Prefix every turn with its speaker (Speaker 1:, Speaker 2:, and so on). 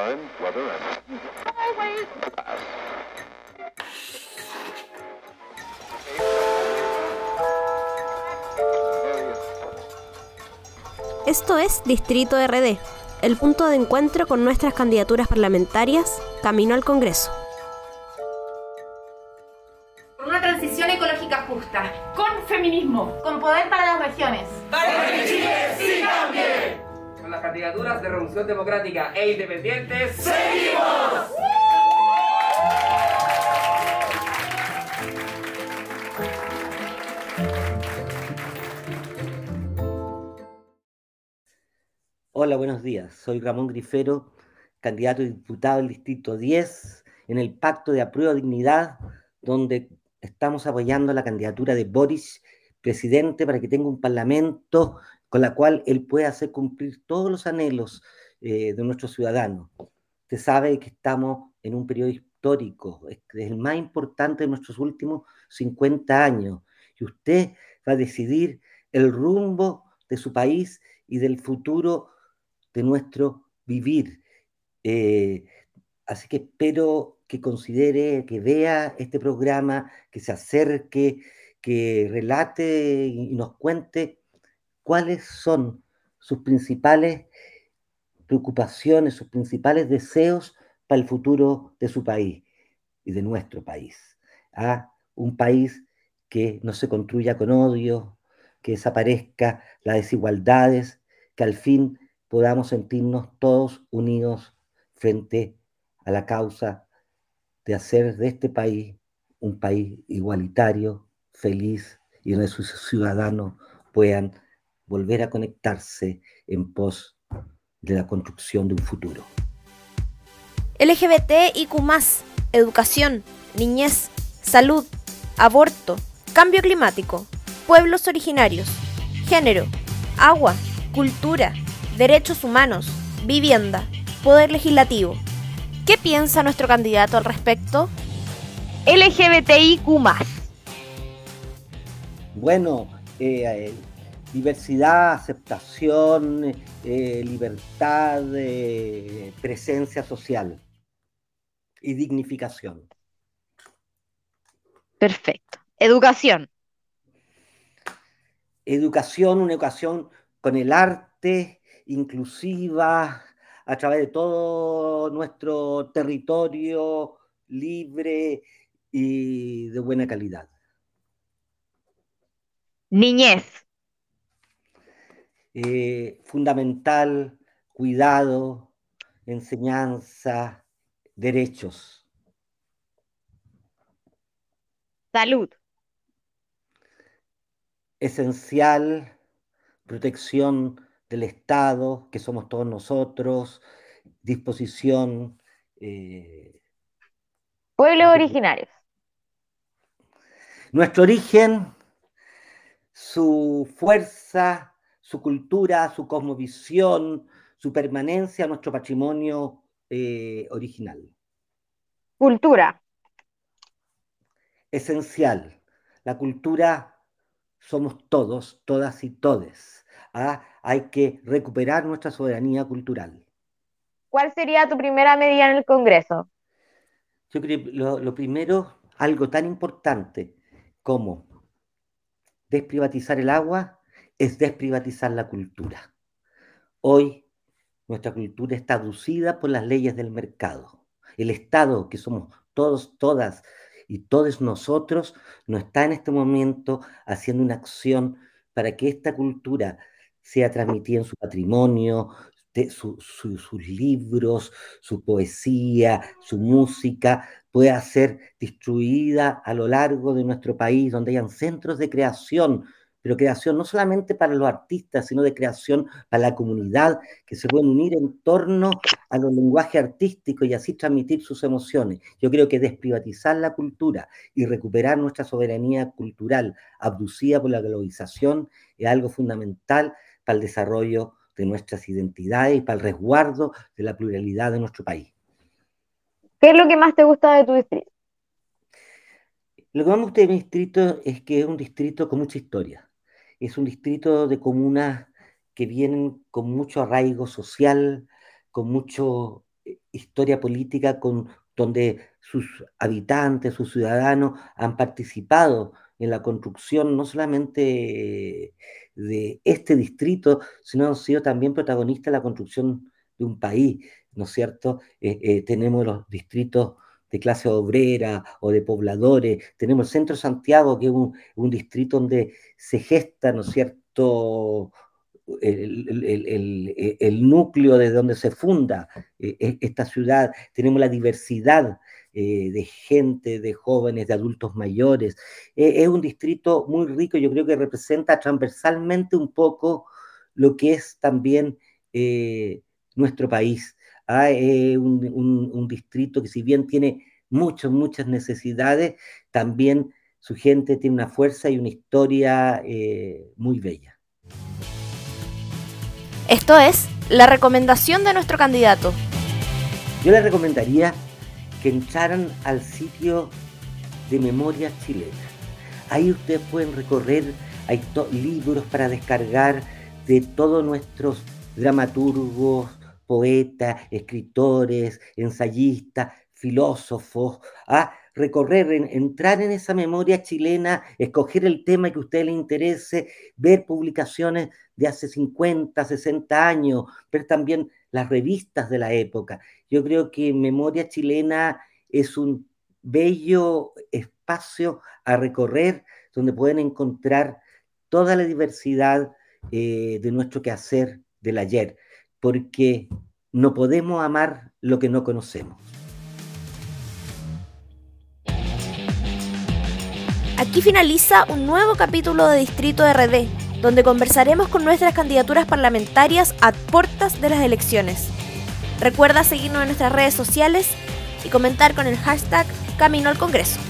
Speaker 1: time, weather, and
Speaker 2: Esto es Distrito RD, el punto de encuentro con nuestras candidaturas parlamentarias camino al Congreso.
Speaker 3: Con una transición ecológica justa, con feminismo, con poder para las regiones.
Speaker 4: Con candidaturas de Revolución Democrática e Independientes.
Speaker 5: Hola, buenos días. Soy Ramón Grifero, candidato a diputado del Distrito 10 en el Pacto de Aprueba Dignidad, donde estamos apoyando la candidatura de Boris, presidente, para que tenga un parlamento con la cual él pueda hacer cumplir todos los anhelos eh, de nuestros ciudadanos. Usted sabe que estamos en un periodo histórico, es el más importante de nuestros últimos 50 años, y usted va a decidir el rumbo de su país y del futuro de nuestro vivir. Eh, así que espero que considere, que vea este programa, que se acerque, que relate y nos cuente cuáles son sus principales preocupaciones, sus principales deseos para el futuro de su país y de nuestro país. ¿ah? Un país que no se construya con odio, que desaparezca las desigualdades, que al fin podamos sentirnos todos unidos frente a la causa de hacer de este país un país igualitario, feliz y donde sus ciudadanos puedan volver a conectarse en pos de la construcción de un futuro.
Speaker 2: LGBT y Q+, educación, niñez, salud, aborto, cambio climático, pueblos originarios, género, agua, cultura, derechos humanos, vivienda, poder legislativo. ¿Qué piensa nuestro candidato al respecto?
Speaker 3: LGBTIQ+.
Speaker 5: Bueno, eh, eh, diversidad, aceptación, eh, libertad, eh, presencia social y dignificación.
Speaker 3: Perfecto. Educación.
Speaker 5: Educación, una educación con el arte, inclusiva, a través de todo nuestro territorio libre y de buena calidad.
Speaker 3: Niñez.
Speaker 5: Eh, fundamental, cuidado, enseñanza, derechos.
Speaker 3: Salud.
Speaker 5: Esencial, protección del Estado, que somos todos nosotros, disposición. eh,
Speaker 3: Pueblos originarios.
Speaker 5: nuestro origen, su fuerza, su cultura, su cosmovisión, su permanencia, nuestro patrimonio eh, original.
Speaker 3: Cultura.
Speaker 5: Esencial. La cultura somos todos, todas y todes. ¿ah? Hay que recuperar nuestra soberanía cultural.
Speaker 3: ¿Cuál sería tu primera medida en el Congreso?
Speaker 5: Yo creo que lo, lo primero, algo tan importante como desprivatizar el agua, es desprivatizar la cultura. Hoy nuestra cultura está aducida por las leyes del mercado. El Estado, que somos todos, todas y todos nosotros, no está en este momento haciendo una acción para que esta cultura sea transmitida en su patrimonio, de su- su- sus libros, su poesía, su música, pueda ser distribuida a lo largo de nuestro país, donde hayan centros de creación, pero creación no solamente para los artistas, sino de creación para la comunidad, que se pueden unir en torno a los lenguajes artísticos y así transmitir sus emociones. Yo creo que desprivatizar la cultura y recuperar nuestra soberanía cultural abducida por la globalización es algo fundamental para el desarrollo de nuestras identidades y para el resguardo de la pluralidad de nuestro país.
Speaker 3: ¿Qué es lo que más te gusta de tu distrito?
Speaker 5: Lo que más me gusta de mi distrito es que es un distrito con mucha historia. Es un distrito de comunas que vienen con mucho arraigo social, con mucho eh, historia política con, donde sus habitantes, sus ciudadanos han participado en la construcción no solamente de este distrito, sino han sido también protagonistas en la construcción de un país, ¿no es cierto? Eh, eh, tenemos los distritos de clase obrera o de pobladores, tenemos el centro de Santiago, que es un, distrito donde se gesta, ¿no cierto?, el, núcleo desde donde se funda eh, e, esta ciudad, tenemos la diversidad eh, de gente, de jóvenes, de adultos mayores. Eh, es un distrito muy rico, yo creo que representa transversalmente un poco lo que es también nuestro país. ¿Ah? Es un, un distrito que si bien tiene muchas, muchas necesidades, también su gente tiene una fuerza y una historia muy bella.
Speaker 2: Esto es la recomendación de nuestro candidato.
Speaker 5: Yo le recomendaría que entraran al sitio de Memoria Chilena. Ahí ustedes pueden recorrer, hay libros para descargar de todos nuestros dramaturgos, poetas, escritores, ensayistas, filósofos, ¿ah? recorrer, entrar en esa memoria chilena, escoger el tema que a usted le interese, ver publicaciones de hace 50, 60 años, ver también las revistas de la época. Yo creo que Memoria Chilena es un bello espacio a recorrer donde pueden encontrar toda la diversidad eh, de nuestro quehacer del ayer, porque no podemos amar lo que no conocemos.
Speaker 2: Aquí finaliza un nuevo capítulo de Distrito RD, donde conversaremos con nuestras candidaturas parlamentarias a puertas de las elecciones. Recuerda seguirnos en nuestras redes sociales y comentar con el hashtag Camino al Congreso.